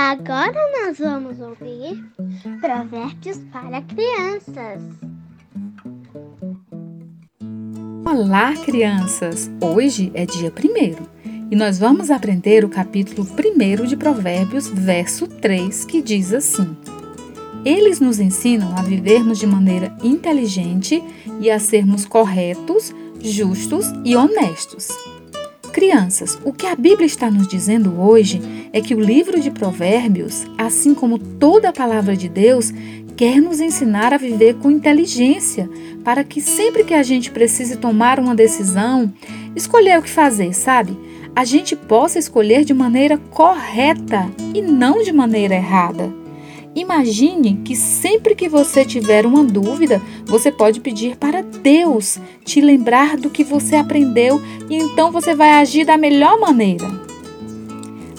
Agora nós vamos ouvir Provérbios para Crianças. Olá, crianças! Hoje é dia 1 e nós vamos aprender o capítulo 1 de Provérbios, verso 3, que diz assim: Eles nos ensinam a vivermos de maneira inteligente e a sermos corretos, justos e honestos. Crianças, o que a Bíblia está nos dizendo hoje é que o livro de Provérbios, assim como toda a palavra de Deus, quer nos ensinar a viver com inteligência, para que sempre que a gente precise tomar uma decisão, escolher o que fazer, sabe? A gente possa escolher de maneira correta e não de maneira errada. Imagine que sempre que você tiver uma dúvida, você pode pedir para Deus te lembrar do que você aprendeu e então você vai agir da melhor maneira.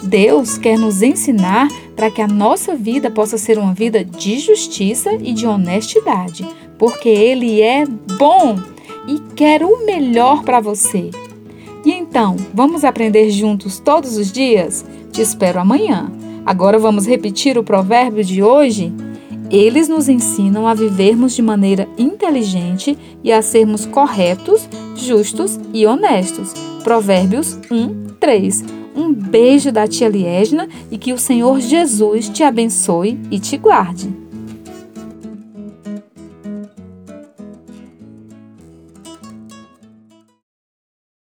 Deus quer nos ensinar para que a nossa vida possa ser uma vida de justiça e de honestidade, porque Ele é bom e quer o melhor para você. E então, vamos aprender juntos todos os dias? Te espero amanhã. Agora vamos repetir o provérbio de hoje? Eles nos ensinam a vivermos de maneira inteligente e a sermos corretos, justos e honestos. Provérbios 1, 3. Um beijo da tia Liesna e que o Senhor Jesus te abençoe e te guarde.